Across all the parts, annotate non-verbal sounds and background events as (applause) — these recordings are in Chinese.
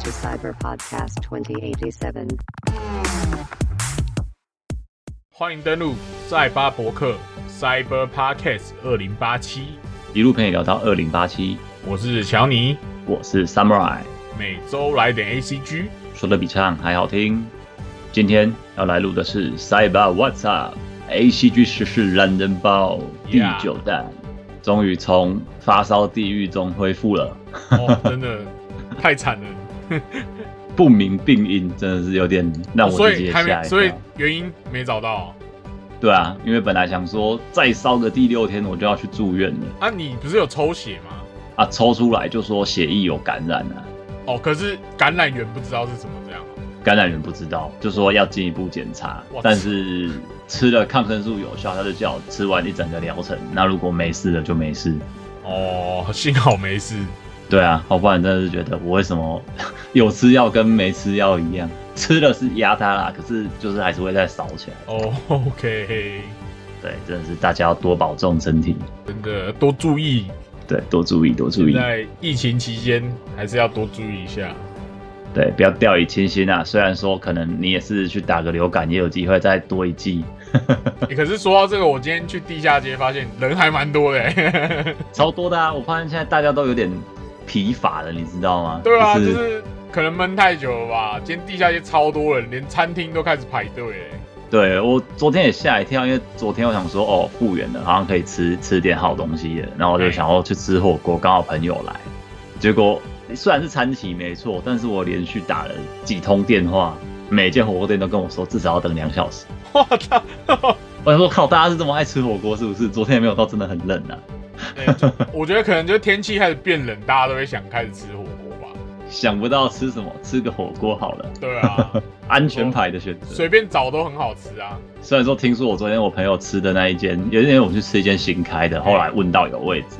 to Cyber Podcast 2087. 欢迎登录赛巴博客 Cyber Podcast 二零八七，一路陪你聊到二零八七，我是乔尼，我是 Samurai，每周来点 ACG，说的比唱还好听。今天要来录的是 Cyber What's Up ACG 时事懒人包第九弹，终于从发烧地狱中恢复了。哦，真的太惨了，(laughs) 不明病因真的是有点让哦我所以还没，自己也吓一所以。原因没找到对啊，因为本来想说再烧个第六天我就要去住院了啊？你不是有抽血吗？啊，抽出来就说血液有感染啊，哦，可是感染源不知道是什么这样哦感染源不知道，就说要进一步检查，但是吃了抗生素有效，他就叫我吃完一整个疗程。那如果没事了就没事。哦，幸好没事。对啊，要不然真的是觉得我为什么 (laughs) 有吃药跟没吃药一样，吃了是压它啦，可是就是还是会再烧起来。哦，OK，对，真的是大家要多保重身体，真的多注意，对，多注意多注意，在疫情期间还是要多注意一下。对，不要掉以轻心啊。虽然说可能你也是去打个流感，也有机会再多一剂，(laughs) 欸可是说到这个，我今天去地下街发现人还蛮多的、欸。(laughs) 超多的啊。我发现现在大家都有点疲乏了，你知道吗？对啊，就就是是可能闷太久了吧。今天地下街超多人，连餐厅都开始排队、欸。对我昨天也吓一跳，因为昨天我想说哦复原了，好像可以吃吃点好东西了，然后我就想要去吃火锅，刚好朋友来，结果虽然是餐期没错，但是我连续打了几通电话，每间火锅店都跟我说至少要等两小时。(laughs) 我操！(laughs) 我想说靠，大家是这么爱吃火锅是不是？昨天也没有到真的很冷啊，(laughs) 我觉得可能就是天气开始变冷，大家都会想开始吃火锅吧。想不到吃什么，吃个火锅好了，对啊，(laughs) 安全牌的选择。随便找都很好吃啊。虽然说听说我昨天我朋友吃的那一间，有一天我们去吃一间新开的，后来问到有位置，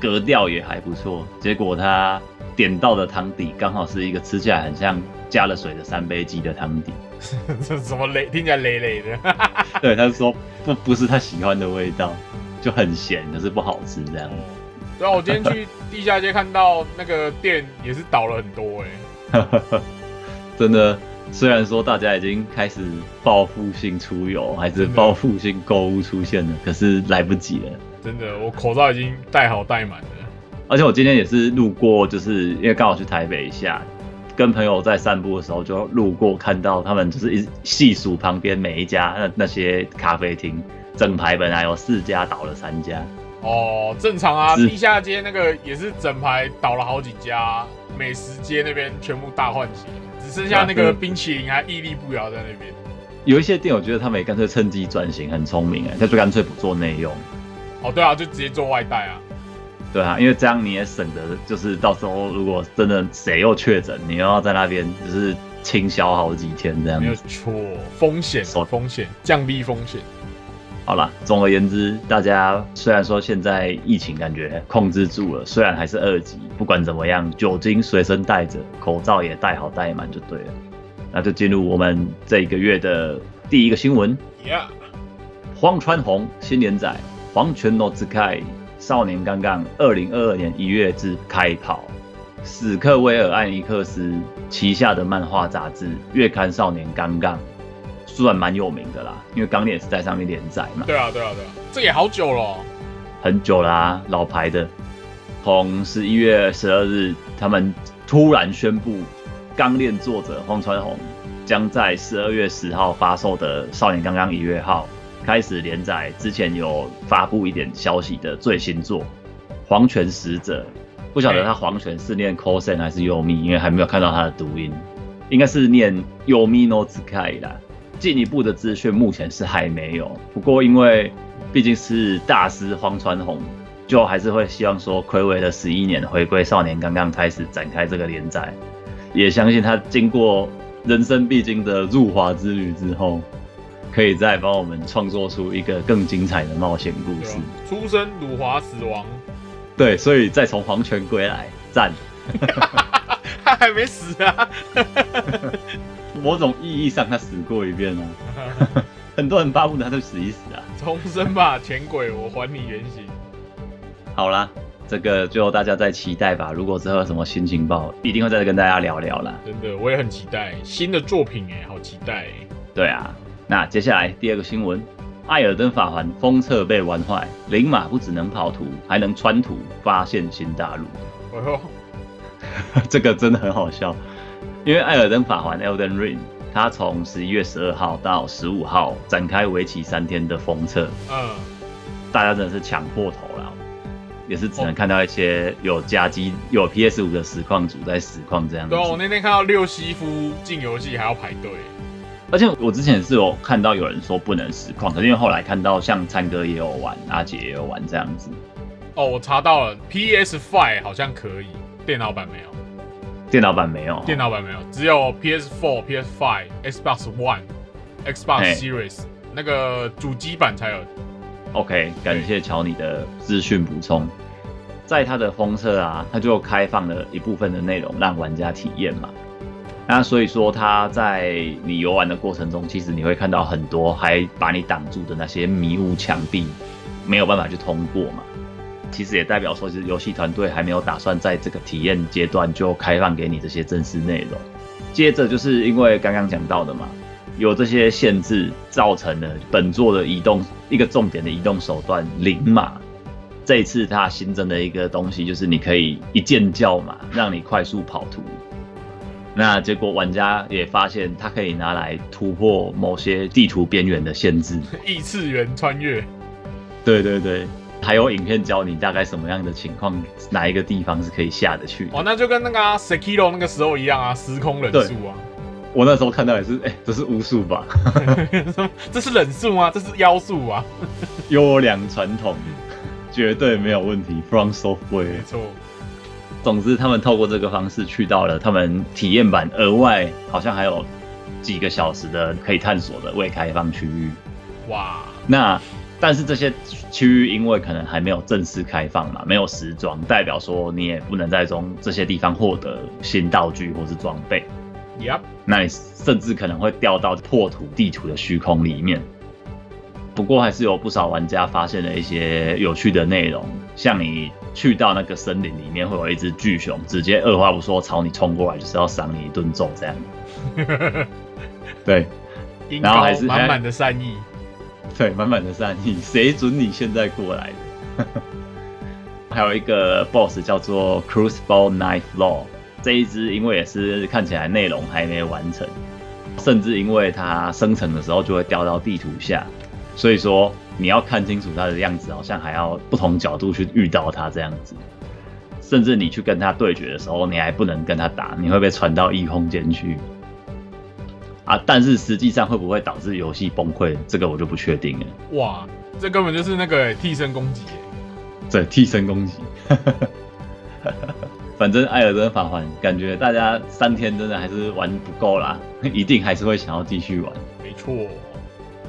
格调也还不错，结果他点到的汤底刚好是一个吃起来很像加了水的三杯鸡的汤底。(laughs) 这什么累，听起来累累的。对，他说不不是他喜欢的味道，就很咸，可是不好吃这样。对啊，我今天去地下街看到那个店也是倒了很多哎、(laughs) 真的，虽然说大家已经开始报复性出游，还是报复性购物出现了，可是来不及了。真的，我口罩已经戴好戴满了。而且我今天也是路过，就是因为刚好去台北一下，跟朋友在散步的时候就路过，看到他们就是一细数旁边每一家那那些咖啡厅，整排本来有四家倒了三家，哦，正常啊，地下街那个也是整排倒了好几家，美食街那边全部大换血，只剩下那个冰淇淋还屹立不摇在那边。有一些店我觉得他们也干脆趁机转型，很聪明哎，他就干脆不做内用，哦，对啊，就直接做外带啊。对啊，因为这样你也省得就是到时候如果真的谁又确诊，你又要在那边就是清消好几天这样子。没有错，风险手风险降低风险。好啦，总而言之，大家虽然说现在疫情感觉控制住了，虽然还是二级，不管怎么样，酒精随身带着，口罩也戴好戴满就对了。那就进入我们这一个月的第一个新闻：Yeah，荒川弘新连载《黄泉 no 之开少年刚刚》，二零二二年一月至开跑。史克威尔艾尼克斯旗下的漫画杂志月刊《少年刚刚》算蛮有名的啦，因为刚也是在上面连载嘛。对啊，对啊，对啊，这也好久了哦、很久啦、老牌的。从十一月十二日，他们突然宣布，钢炼作者荒川弘将在十二月十号发售的《少年刚刚一月号》开始连载。之前有发布一点消息的最新作《黄泉使者》，不晓得他黄泉是念 cosen 还是 yomi，因为还没有看到他的读音，应该是念 yomi no z k a 啦。进一步的资讯目前是还没有，不过因为毕竟是大师荒川弘，就还是会希望说暌违了十一年回归少年刚刚开始展开这个连载，也相信他经过人生必经的入华之旅之后，可以再帮我们创作出一个更精彩的冒险故事？出生辱华死亡，对，所以再从黄泉归来，赞。(laughs) 他还没死啊！某种意义上，他死过一遍啊。(laughs) 很多人巴不得他就死一死啊。重生吧，前鬼，我还你原形。好啦，这个就大家再期待吧。如果之后有什么新情报，一定会再跟大家聊聊啦。真的，我也很期待新的作品哎，好期待。对啊，那接下来第二个新闻，艾尔登法环封测被玩坏，灵马不只能跑图，还能穿图，发现新大陆。哎呦，(laughs) 这个真的很好笑，因为艾尔登法环 Elden Ring，它从十一月十二号到十五号展开为期三天的封测，嗯，大家真的是抢破头了，也是只能看到一些有加机、有 PS 五的实况组在实况这样子。对。啊，我那天看到六西夫进游戏还要排队，而且我之前是有看到有人说不能实况，可是因为后来看到像灿哥也有玩，阿杰也有玩这样子，哦，我查到了，PS Five 好像可以，电脑版没有，电脑版没有。电脑版没有，只有 PS Four、PS Five、Xbox One、Xbox Series 那个主机版才有。OK，感谢乔你的资讯补充。在它的封测啊，它就开放了一部分的内容让玩家体验嘛。那所以说，它在你游玩的过程中，其实你会看到很多还把你挡住的那些迷雾墙壁，没有办法去通过嘛。其实也代表说，就是游戏团队还没有打算在这个体验阶段就开放给你这些正式内容。接着就是因为刚刚讲到的嘛，有这些限制，造成了本作的移动一个重点的移动手段零码。这一次它新增的一个东西就是你可以一键叫马，让你快速跑图。那结果玩家也发现它可以拿来突破某些地图边缘的限制。异次元穿越，对对对，还有影片教你大概什么样的情况，哪一个地方是可以下得去的。哦，那就跟那个、啊、Sekiro 那个时候一样啊，时空忍术啊。我那时候看到也是，(laughs) 哎、这是巫术吧？(laughs) 这是忍术吗？这是妖术啊？(laughs) 优良传统，绝对没有问题。From Software 没。错，总之，他们透过这个方式去到了他们体验版额外好像还有几个小时的可以探索的未开放区域。哇，那但是这些区域因为可能还没有正式开放嘛，没有时装，代表说你也不能在中这些地方获得新道具或是装备。Yep，那你甚至可能会掉到破土地图的虚空里面。不过还是有不少玩家发现了一些有趣的内容，像你去到那个森林里面，会有一只巨熊直接二话不说朝你冲过来，就是要赏你一顿揍这样。(laughs) 对然后还是高满满的善意。对，满满的善意，谁准你现在过来的？(laughs) 还有一个 BOSS 叫做 Crucible Knife Law，这一只因为也是看起来内容还没完成，甚至因为它生成的时候就会掉到地图下，所以说你要看清楚它的样子，好像还要不同角度去遇到它这样子。甚至你去跟它对决的时候，你还不能跟它打，你会被传到异空间去。啊，但是实际上会不会导致游戏崩溃，这个我就不确定了。哇，这根本就是那个替身攻击耶。对，替身攻击。(laughs) 反正艾尔登法环，感觉大家三天真的还是玩不够啦，一定还是会想要继续玩。没错。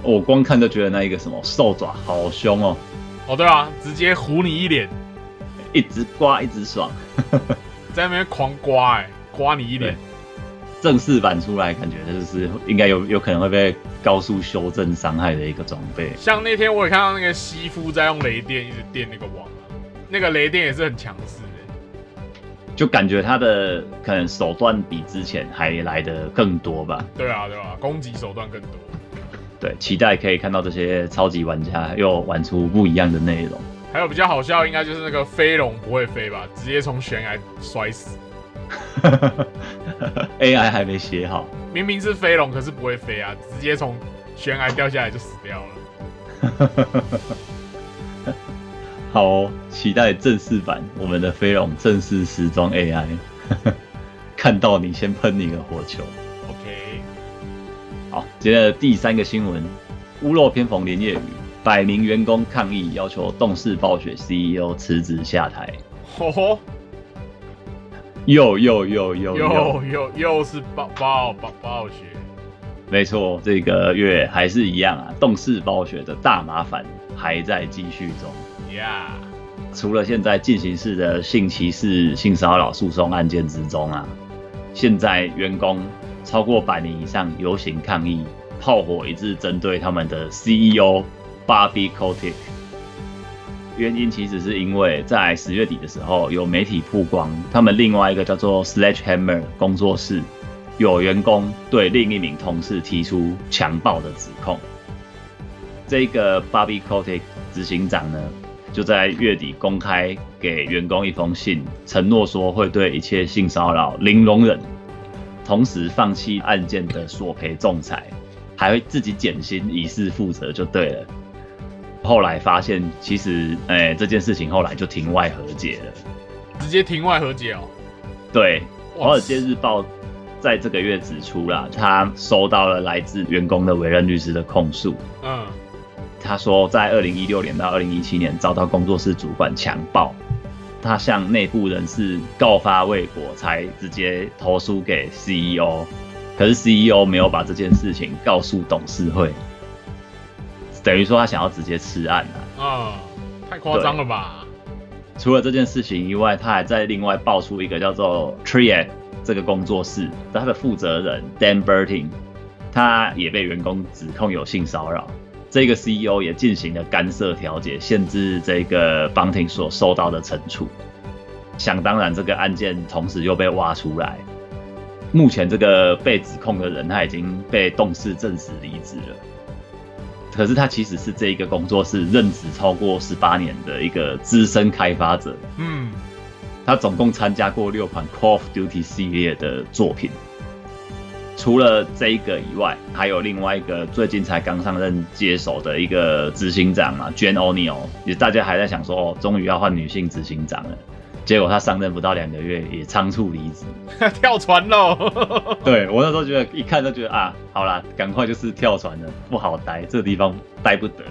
我光看就觉得那一个什么兽爪好凶哦，哦，对啊，直接糊你一脸，一直刮一直爽。(laughs) 在那边狂刮，哎，刮你一脸。正式版出来，感觉就是应该有有可能会被高速修正伤害的一个装备。像那天我也看到那个西夫在用雷电一直电那个网啊，那个雷电也是很强势的。就感觉他的可能手段比之前还来的更多吧。对啊，对啊，攻击手段更多。对，期待可以看到这些超级玩家又玩出不一样的内容。还有比较好笑，应该就是那个飞龙不会飞吧，直接从悬崖摔死。(laughs) (laughs) AI 还没写好，明明是飞龙，可是不会飞啊，直接从悬崖掉下来就死掉了。(laughs) 好哦，期待正式版我们的飞龙正式时装 AI，(laughs) 看到你先喷你个火球。OK，好，接着第三个新闻，屋漏偏逢连夜雨，百名员工抗议要求动视暴雪 CEO 辞职下台。吼吼，又又又又又又又是暴暴暴暴雪，没错，这个月还是一样啊，动视暴雪的大麻烦还在继续中。呀、除了现在进行式的性歧视、性骚扰诉讼案件之中啊，现在员工超过百名以上游行抗议，炮火一致针对他们的 CEO Bobby Kotick。原因其实是因为在十月底的时候，有媒体曝光，他们另外一个叫做 Sledgehammer 工作室有员工对另一名同事提出强暴的指控。这个 Bobby Kotick 执行长呢，就在月底公开给员工一封信，承诺说会对一切性骚扰零容忍，同时放弃案件的索赔仲裁，还会自己减薪以示负责，就对了。后来发现，其实，哎、这件事情后来就庭外和解了。直接庭外和解哦。对，《华尔街日报》在这个月指出啦，他收到了来自员工的委任律师的控诉。嗯，他说，在二零一六年到二零一七年遭到工作室主管强暴，他向内部人士告发未果，才直接投诉给 CEO。可是 CEO 没有把这件事情告诉董事会，等于说他想要直接吃案啊。嗯，太夸张了吧？除了这件事情以外，他还在另外爆出一个叫做 Triad 这个工作室，他的负责人 Dan Bertin，他也被员工指控有性骚扰。这个 CEO 也进行了干涉调解，限制这个 Bunting 所受到的惩处。想当然，这个案件同时又被挖出来。目前这个被指控的人他已经被动视证实离职了。可是他其实是这一个工作室任职超过十八年的一个资深开发者，嗯，他总共参加过六款 Call of Duty 系列的作品。除了这一个以外，还有另外一个最近才刚上任接手的一个执行长嘛，Jane O'Neill，也大家还在想说，哦，终于要换女性执行长了。结果他上任不到两个月，也仓促离职。(laughs) 跳船喽。(laughs) 对我那时候觉得，一看就觉得啊，好啦，赶快就是跳船了，不好待，这个地方待不得。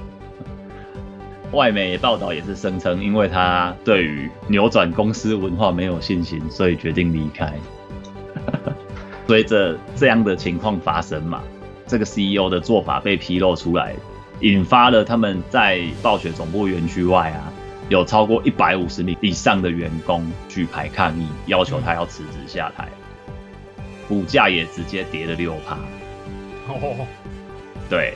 外媒报道也是声称，因为他对于扭转公司文化没有信心，所以决定离开。(laughs) 随着这样的情况发生嘛，这个 CEO 的做法被披露出来，引发了他们在暴雪总部园区外啊，有超过一百五十名以上的员工举牌抗议，要求他要辞职下台。股价也直接跌了六趴。哦，对，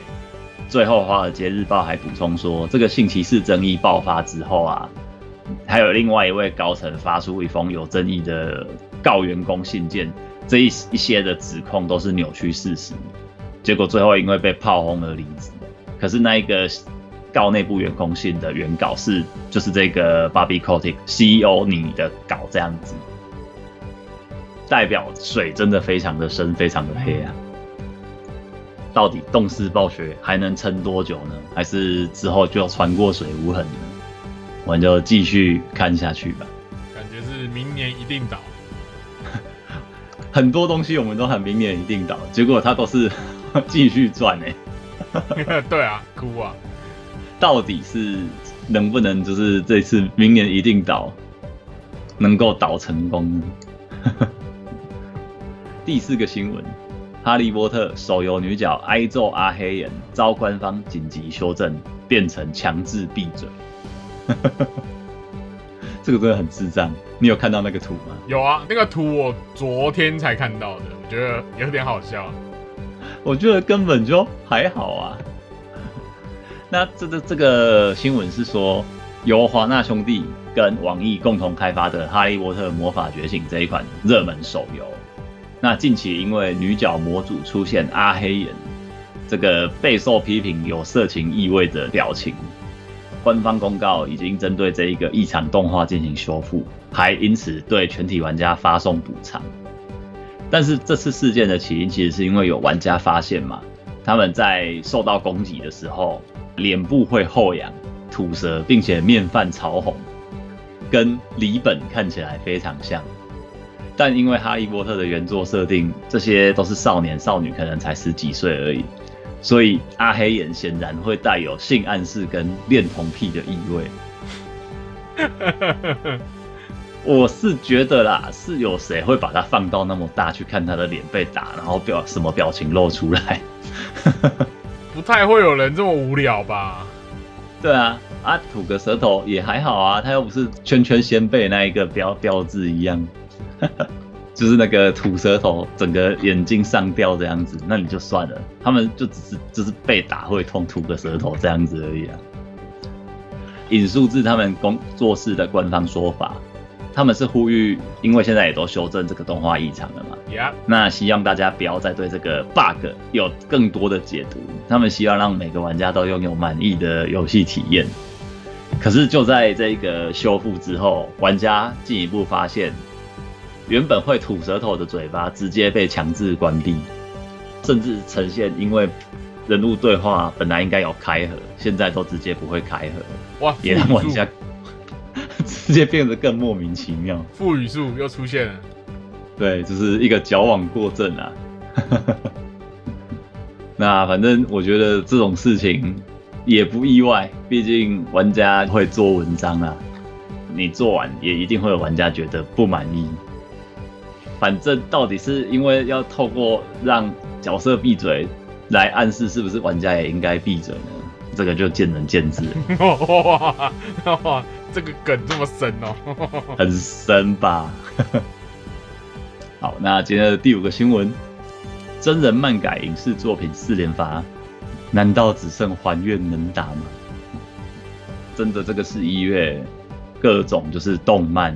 最后《华尔街日报》还补充说，这个性歧视争议爆发之后啊，还有另外一位高层发出一封有争议的告员工信件，这一一些的指控都是扭曲事实，结果最后因为被炮轰而离职。可是那一个告内部员工信的原稿是就是这个 Bobby Kotick CEO 你的稿这样子，代表水真的非常的深，非常的黑啊。到底动视暴雪还能撑多久呢？还是之后就穿过水无痕呢？我们就继续看下去吧。感觉是明年一定倒。(laughs) 很多东西我们都很明年一定倒，结果它都是 (laughs) 继续赚哎、(laughs) 对啊，哭啊。到底是能不能就是这次明年一定倒，能够倒成功呢？(laughs) 第四个新闻，《哈利波特》手游女角挨揍阿黑人遭官方紧急修正，变成强制闭嘴。(laughs) 这个真的很智障，你有看到那个图吗？有啊，那个图我昨天才看到的，我觉得有点好笑。我觉得根本就还好啊。那这个这个新闻是说，由华纳兄弟跟网易共同开发的《哈利波特魔法觉醒》这一款热门手游，那近期因为女角模组出现阿黑眼，这个备受批评有色情意味的表情，官方公告已经针对这一个异常动画进行修复，还因此对全体玩家发送补偿。但是这次事件的起因其实是因为有玩家发现嘛，他们在受到攻击的时候，脸部会后仰、吐舌，并且面泛潮红，跟李本看起来非常像。但因为哈利波特的原作设定，这些都是少年少女，可能才十几岁而已，所以阿黑眼显然会带有性暗示跟恋童癖的意味。(laughs) 我是觉得啦，是有谁会把它放到那么大去看他的脸被打，然后表什么表情露出来？不太会有人这么无聊吧？对啊，啊吐个舌头也还好啊，他又不是圈圈先辈那一个标标志一样，(laughs) 就是那个吐舌头，整个眼睛上吊这样子，那你就算了，他们就只是就是被打会痛，吐个舌头这样子而已啊。引述自他们工作室的官方说法，他们是呼吁，因为现在也都修正这个动画异常了嘛，呀，那希望大家不要再对这个 bug 有更多的解读，他们希望让每个玩家都拥有满意的游戏体验。可是就在这个修复之后，玩家进一步发现，原本会吐舌头的嘴巴直接被强制关闭，甚至呈现因为人物对话本来应该有开合，现在都直接不会开合，哇，也让玩家直接变得更莫名其妙。副语速又出现了，对，就是一个矫枉过正啊。(laughs) 那反正我觉得这种事情也不意外，毕竟玩家会做文章啊，你做完也一定会有玩家觉得不满意。反正到底是因为要透过让角色闭嘴来暗示是不是玩家也应该闭嘴呢？这个就见仁见智 (laughs) 这个梗这么深哦，(laughs) 很深吧？(laughs) 好，那今天的第五个新闻，真人漫改影视作品四连发，难道只剩还愿能打吗？真的，这个十一月各种就是动漫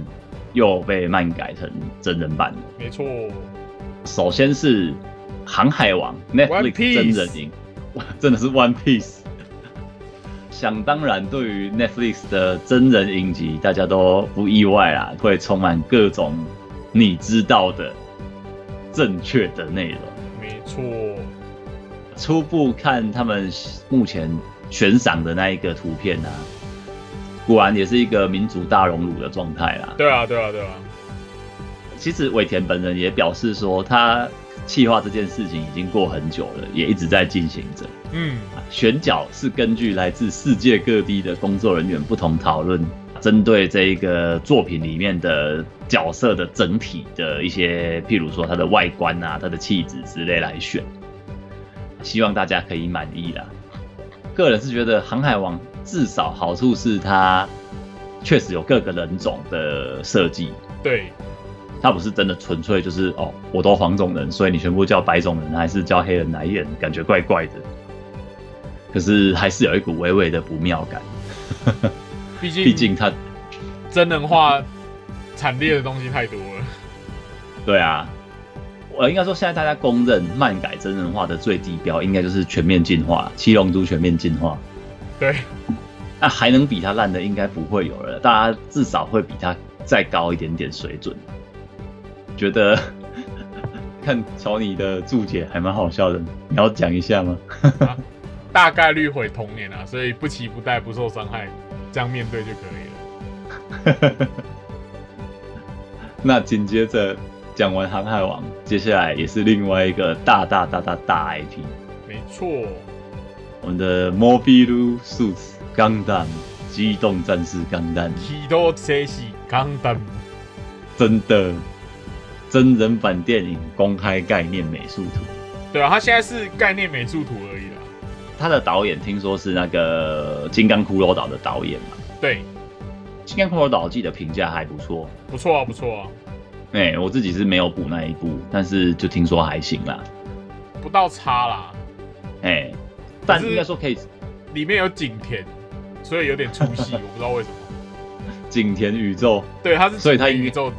又被漫改成真人版了。没错，首先是《航海王》Netflix 真人影，哇，(laughs) 真的是 One Piece。想当然，对于 Netflix 的真人影集，大家都不意外啦，会充满各种你知道的正确的内容。没错，初步看他们目前悬赏的那一个图片啊，果然也是一个民族大熔炉的状态啦。对啊，对啊，对啊，其实尾田本人也表示说，他企划这件事情已经过很久了，也一直在进行着。嗯，选角是根据来自世界各地的工作人员不同讨论，针对这一个作品里面的角色的整体的一些，譬如说他的外观啊、他的气质之类来选，希望大家可以满意啦。个人是觉得《航海王》至少好处是它确实有各个人种的设计，对，它不是真的纯粹就是哦，我都黄种人，所以你全部叫白种人还是叫黑人来演，感觉怪怪的。可是还是有一股微微的不妙感，(laughs) 毕竟毕竟他真人化惨烈的东西太多了。对啊，我应该说现在大家公认漫改真人化的最低标，应该就是全面进化，七龙珠全面进化。对，(laughs) 那还能比它烂的应该不会有了，大家至少会比它再高一点点水准。觉得 (laughs) 看乔你的注解还蛮好笑的，你要讲一下吗？大概率毁童年啊，所以不期不待，不受伤害，这样面对就可以了。(laughs) 那紧接着讲完《航海王》，接下来也是另外一个大大大大大 IP，没错，我们的 Mobile Suits 钢弹机动战士钢弹，机动战士钢弹，真的真人版电影公开概念美术图。对啊，他现在是概念美术图而已啦。他的导演听说是那个《金刚骷髅岛》的导演嘛，对，《金刚骷髅岛》我记得评价还不错。不错啊，不错啊，哎、我自己是没有补那一部，但是就听说还行啦。不到差啦。哎、但可是应该说可以里面有景田，所以有点出戏，我不知道为什么。(laughs) 景田宇宙，对，他是所以他宇宙。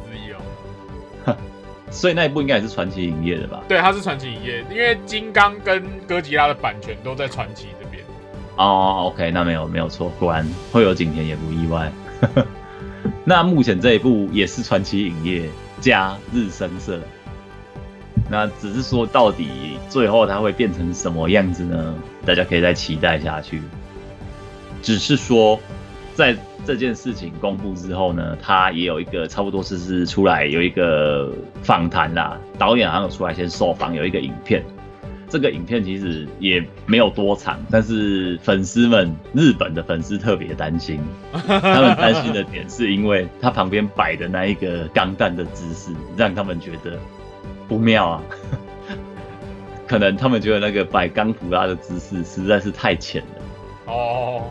所以那一部应该也是传奇影业的吧？对，它是传奇影业，因为金刚跟哥吉拉的版权都在传奇这边。哦，OK，那没有没有错，果然会有景甜也不意外。(laughs) 那目前这一部也是传奇影业加日升社，那只是说到底最后它会变成什么样子呢？大家可以再期待下去。只是说，在这件事情公布之后呢，他也有一个差不多是是出来有一个访谈啦，导演好像有出来先受访，有一个影片。这个影片其实也没有多长，但是粉丝们，日本的粉丝特别担心，(laughs) 他们担心的点是因为他旁边摆的那一个钢弹的姿势，让他们觉得不妙啊。(laughs) 可能他们觉得那个摆钢普拉的姿势实在是太浅了，哦，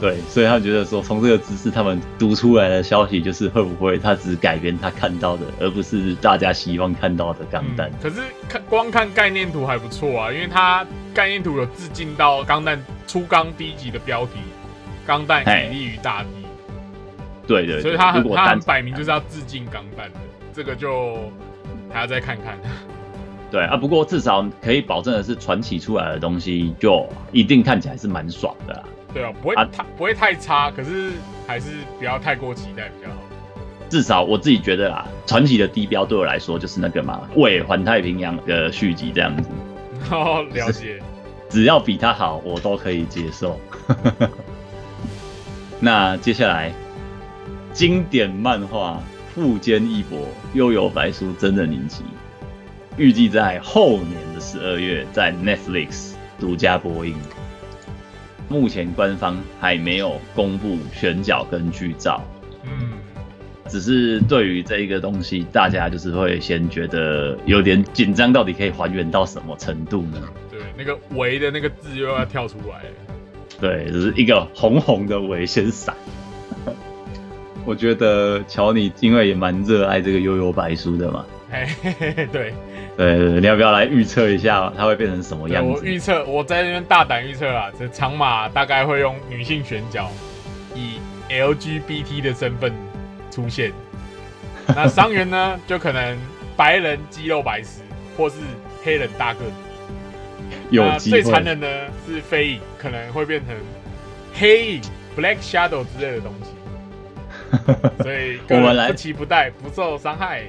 对，所以他们觉得说从这个姿势他们读出来的消息就是会不会他只改编他看到的，而不是大家希望看到的钢弹。可是看光看概念图还不错啊，因为它概念图有致敬到钢弹初钢第一集的标题，钢弹嘿以利于大地，对对对，所以他很他很摆明就是要致敬钢弹的，这个就还要再看看。(laughs) 对啊，不过至少可以保证的是，传奇出来的东西就一定看起来是蛮爽的啦。对啊，不会啊太不会太差，可是还是不要太过期待比较好。至少我自己觉得啦，传奇的地标对我来说就是那个嘛，为环太平洋的续集这样子，(laughs) 哦，了解。只要比它好，我都可以接受。(laughs) 那接下来，经典漫画富坚义博《悠游白书》真人影集，预计在后年的十二月在 Netflix 独家播映。目前官方还没有公布选角跟剧照，嗯，只是对于这一个东西，大家就是会先觉得有点紧张，到底可以还原到什么程度呢？对，那个“围”的那个字又要跳出来。对，只是一个红红的围先闪。(laughs) 我觉得乔你因为也蛮热爱这个悠悠白书的嘛，哎嘿嘿嘿，对，对对对，你要不要来预测一下它会变成什么样子？我预测，我在这边大胆预测啊，这长马大概会用女性选角，以 LGBT 的身份出现。(laughs) 那伤员呢，就可能白人肌肉白痴，或是黑人大个子。有机那最残会，忍呢是飞影，可能会变成黑影 （Black Shadow） 之类的东西。(laughs) 所以我们来不期不待，不受伤害。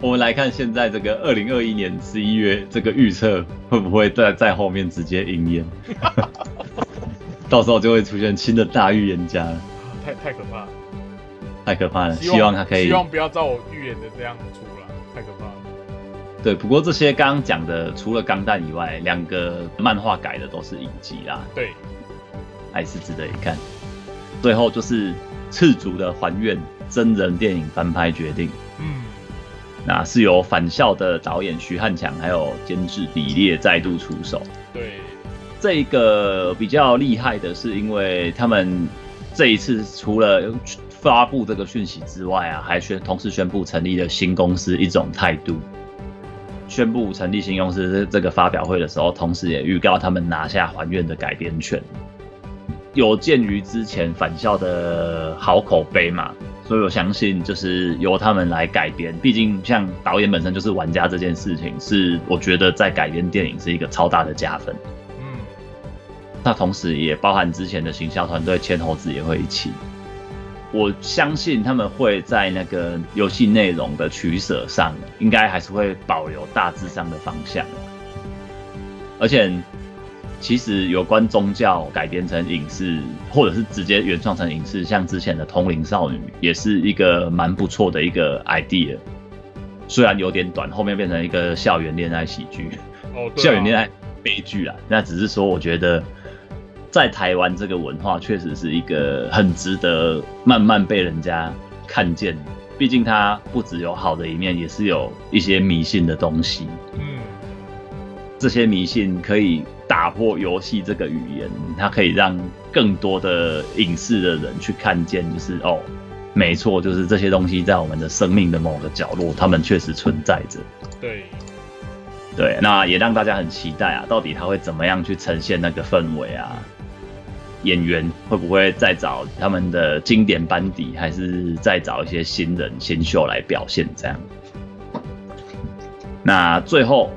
我们来看现在这个二零二一年十一月这个预测会不会在在后面直接应验？(laughs) 到时候就会出现新的大预言家了，太太可怕了，太可怕了。希望他可以希望不要照我预言的这样出了，太可怕了。对，不过这些刚刚讲的，除了钢弹以外，两个漫画改的都是影集啦，对，还是值得一看。最后就是赤足的还愿真人电影翻拍决定，嗯，那是由返校的导演徐汉强还有监制李烈再度出手。对，这个比较厉害的是，因为他们这一次除了发布这个讯息之外啊，还宣同时宣布成立了新公司一种态度。宣布成立新公司这这个发表会的时候，同时也预告他们拿下还愿的改编权。有鉴于之前返校的好口碑嘛，所以我相信就是由他们来改编。毕竟像导演本身就是玩家这件事情，是我觉得在改编电影是一个超大的加分。嗯，那同时也包含之前的行销团队千猴子也会一起。我相信他们会在那个游戏内容的取舍上，应该还是会保留大致上的方向。而且，其实有关宗教改编成影视，或者是直接原创成影视，像之前的《通灵少女》，也是一个蛮不错的一个 idea。虽然有点短，后面变成一个校园恋爱喜剧。哦，啊校园恋爱悲剧啦。那只是说，我觉得在台湾这个文化确实是一个很值得慢慢被人家看见。毕竟它不只有好的一面，也是有一些迷信的东西。嗯，这些迷信可以打破游戏这个语言，它可以让更多的影视的人去看见，就是哦，没错，就是这些东西在我们的生命的某个角落，他们确实存在着。对，对，那也让大家很期待啊，到底他会怎么样去呈现那个氛围啊？演员会不会再找他们的经典班底，还是再找一些新人新秀来表现这样？那最后，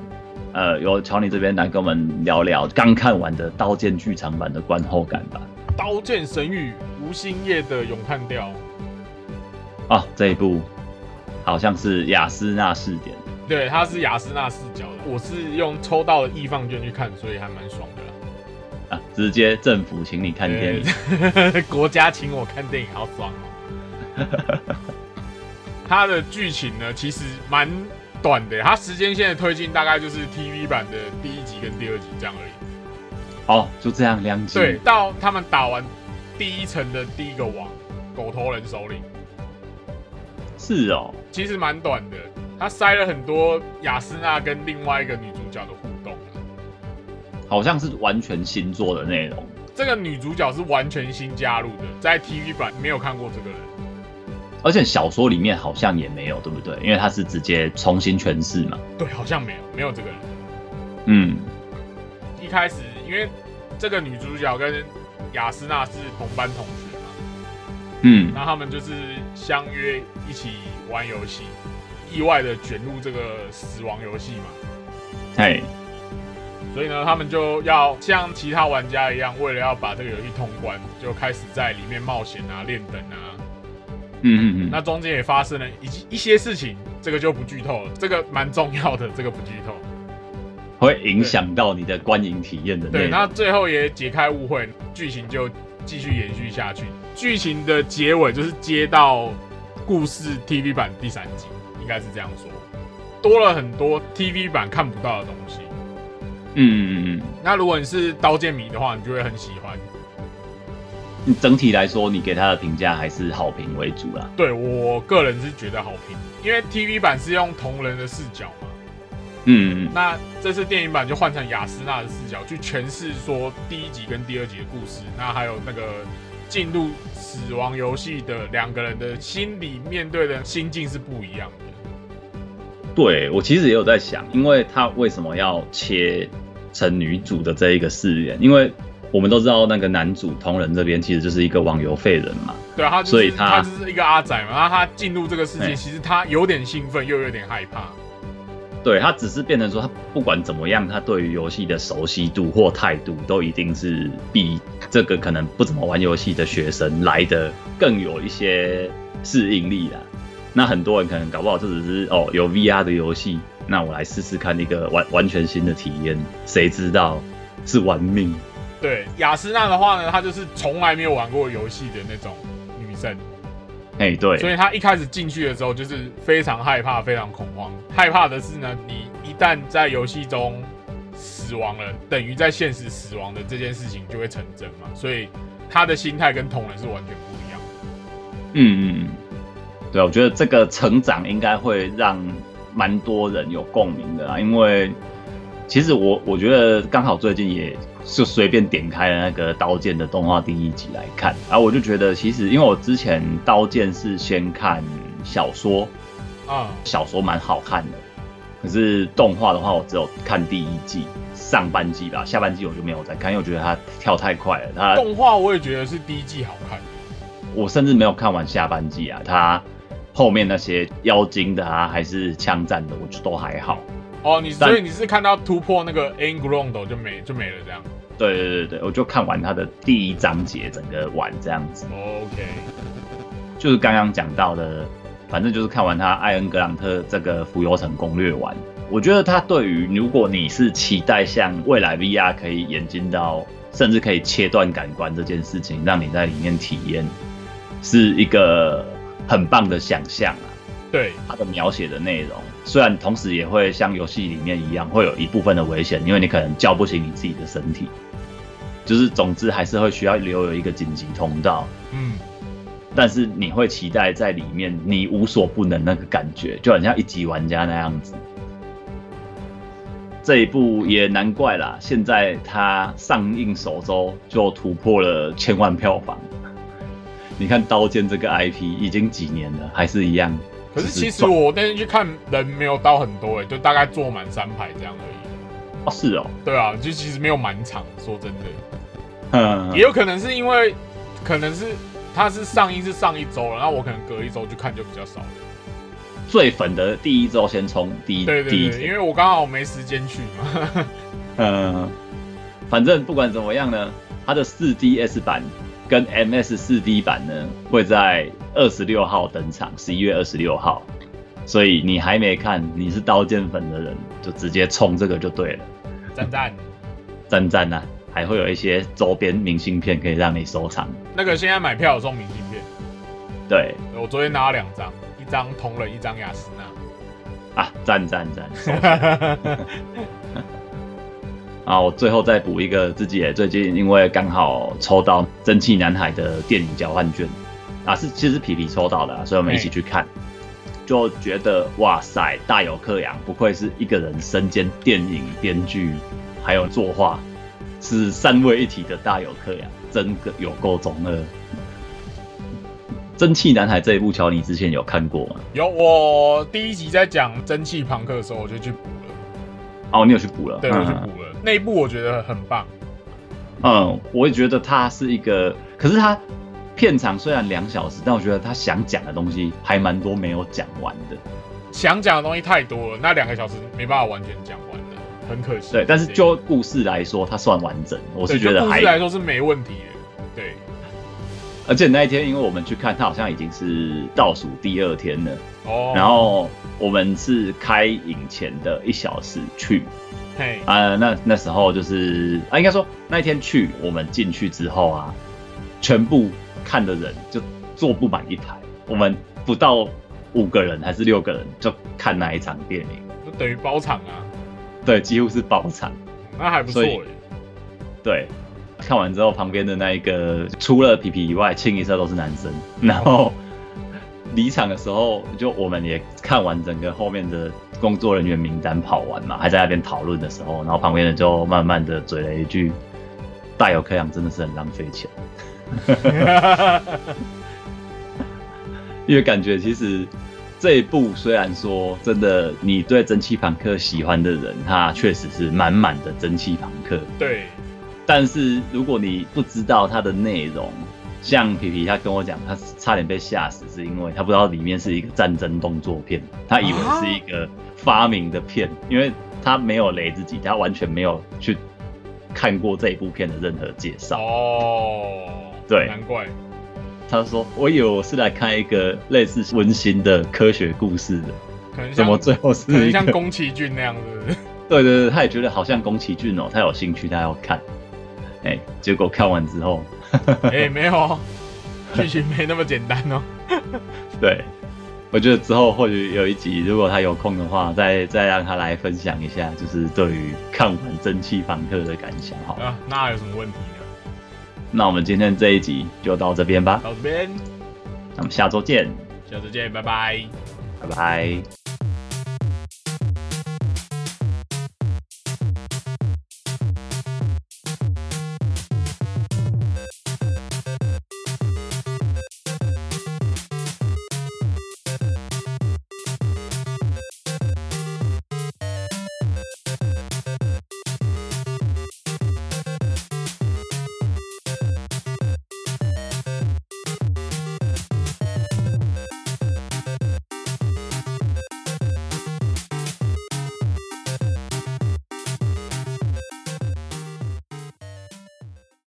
呃，由乔尼这边来跟我们聊聊刚看完的《刀剑》剧场版的观后感吧。《刀剑神域》吴兴业的咏叹调，啊，这一部好像是雅斯纳试点，对，它是雅斯纳视角的，我是用抽到的易放券去看，所以还蛮爽的啦。啊，直接政府请你看电影。对 (laughs) 国家请我看电影，好爽哦。(laughs) 它的剧情呢，其实蛮短的，它时间线的推进大概就是 TV 版的第一集跟第二集这样而已。哦，就这样两集。对，到他们打完第一层的第一个王狗头人首领，是哦，其实蛮短的，他塞了很多雅斯娜跟另外一个女主角的互动。好像是完全新做的内容。这个女主角是完全新加入的，在 TV 版没有看过这个人。而且小说里面好像也没有，对不对？因为他是直接重新诠释嘛。对，好像没有，没有这个人。嗯，一开始因为这个女主角跟雅斯娜是同班同学嘛，嗯，那他们就是相约一起玩游戏，意外的卷入这个死亡游戏嘛，嘿，所以呢，他们就要像其他玩家一样，为了要把这个游戏通关，就开始在里面冒险啊、练等啊。嗯嗯嗯，那中间也发生了一一些事情，这个就不剧透了，这个蛮重要的，这个不剧透。会影响到你的观影体验的对，那最后也解开误会，剧情就继续延续下去。剧情的结尾就是接到故事 TV 版第三集，应该是这样说，多了很多 TV 版看不到的东西。嗯嗯嗯嗯那如果你是刀剑迷的话，你就会很喜欢。嗯，整体来说，你给他的评价还是好评为主啦。对我个人是觉得好评，因为 TV 版是用同人的视角嘛，嗯嗯那这次电影版就换成雅斯娜的视角去诠释说第一集跟第二集的故事，那还有那个进入死亡游戏的两个人的心理面对的心境是不一样的。对我其实也有在想，因为他为什么要切成女主的这一个誓言？因为我们都知道那个男主同人这边其实就是一个网游废人嘛。对啊，他就是所以他他就是一个阿仔嘛，然后他进入这个世界，哎其实他有点兴奋，又有点害怕。对他只是变成说，他不管怎么样，他对于游戏的熟悉度或态度，都一定是比这个可能不怎么玩游戏的学生来的更有一些适应力啦。那很多人可能搞不好这只是哦有 VR 的游戏，那我来试试看一个完完全新的体验，谁知道是玩命。对雅斯娜的话呢，她就是从来没有玩过游戏的那种女生，哎，对，所以她一开始进去的时候就是非常害怕、非常恐慌。害怕的是呢，你一旦在游戏中死亡了，等于在现实死亡的这件事情就会成真嘛，所以她的心态跟同人是完全不一样的。嗯嗯嗯，对，我觉得这个成长应该会让蛮多人有共鸣的啊，因为其实我我觉得刚好最近也就随便点开了那个《刀剑》的动画第一集来看，然后我就觉得其实因为我之前《刀剑》是先看小说，啊、小说蛮好看的，可是动画的话我只有看第一季上半季吧，下半季我就没有再看，因为我觉得它跳太快了，它动画我也觉得是第一季好看。我甚至没有看完下半季啊，它后面那些妖精的啊，还是枪战的，我觉得都还好。哦，你所以你是看到突破那个 Angrondo 就没就没了这样。对对对对，我就看完他的第一章节，整个玩这样子。OK，就是刚刚讲到的，反正就是看完他艾恩格朗特这个浮游城攻略完，我觉得他对于如果你是期待像未来 VR 可以演进到，甚至可以切断感官这件事情，让你在里面体验，是一个很棒的想象啊。对，他的描写的内容，虽然同时也会像游戏里面一样，会有一部分的危险，因为你可能叫不醒你自己的身体，就是总之还是会需要留有一个紧急通道。嗯，但是你会期待在里面你无所不能那个感觉，就很像一级玩家那样子。这一部也难怪啦，现在它上映首周就突破了千万票房。(laughs) 你看《刀剑》这个 IP 已经几年了，还是一样。可是其实我那天去看人没有到很多哎，就大概坐满三排这样而已。哦，是哦，对啊，就其实没有满场，说真的，嗯也有可能是因为可能是它是上映是上一周了，然后我可能隔一周去看就比较少了。最粉的第一周先冲第一对对对，因为我刚好没时间去嘛。(laughs) 嗯，反正不管怎么样呢，它的四 DS 版跟 MS 四 D 版呢会在二十六号登场，十一月二十六号。所以你还没看，你是刀剑粉的人，就直接冲这个就对了，赞赞，赞赞呐！还会有一些周边明信片可以让你收藏。那个现在买票有送明信片，对我昨天拿了两张，一张同人，一张雅诗娜。啊，赞赞赞！(laughs) 啊，我最后再补一个，自己也最近因为刚好抽到《蒸汽男孩》的电影交换券啊，是其实是皮皮抽到的啊、所以我们一起去看，就觉得哇塞，大有克洋，不愧是一个人身兼电影编剧还有作画，是三位一体的大有克洋，真个有够中二。《蒸汽男孩》这一部，乔你之前有看过吗？有我第一集在讲蒸汽朋克的时候，我就去补了，哦，你有去补了？对，我去嗯补了。那一部我觉得很棒，嗯，我也觉得它是一个，可是它片长虽然两小时，但我觉得他想讲的东西还蛮多没有讲完的。想讲的东西太多了，那两个小时没办法完全讲完的，很可惜。对，但是就故事来说，它算完整，我是觉得还故事来说是没问题的。对，而且那一天，因为我们去看，它好像已经是倒数第二天了。哦，然后我们是开影前的一小时去，嘿，啊，那那时候就是啊，应该说那一天去，我们进去之后啊，全部看的人就坐不满一排，我们不到五个人还是六个人就看那一场电影，就等于包场啊，对，几乎是包场，那还不错耶。对。看完之后，旁边的那一个除了皮皮以外，清一色都是男生。然后离场的时候，就我们也看完整个后面的工作人员名单跑完嘛，还在那边讨论的时候，然后旁边人就慢慢的嘴了一句：“大有克洋真的是很浪费钱。” (laughs) 因为感觉其实这一部虽然说真的，你对蒸汽朋克喜欢的人，他确实是满满的蒸汽朋克。对，但是如果你不知道它的内容，像皮皮他跟我讲，他差点被吓死，是因为他不知道里面是一个战争动作片，他以为是一个发明的片，因为他没有雷自己，他完全没有去看过这一部片的任何介绍。哦，对难怪。他说：“我以为我是来看一个类似温馨的科学故事的，可能怎么最后是？像宫崎骏那样子，(laughs) 对对对，他也觉得好像宫崎骏哦，他有兴趣，他要看。哎、结果看完之后，(laughs) 哎、没有，(laughs) 剧情没那么简单哦。对，我觉得之后或许有一集，如果他有空的话，再再让他来分享一下，就是对于看完《蒸汽朋克》的感想。好，啊，那有什么问题呢？那我们今天这一集就到这边吧，到这边，那我们下周见，下周见，拜拜。拜拜。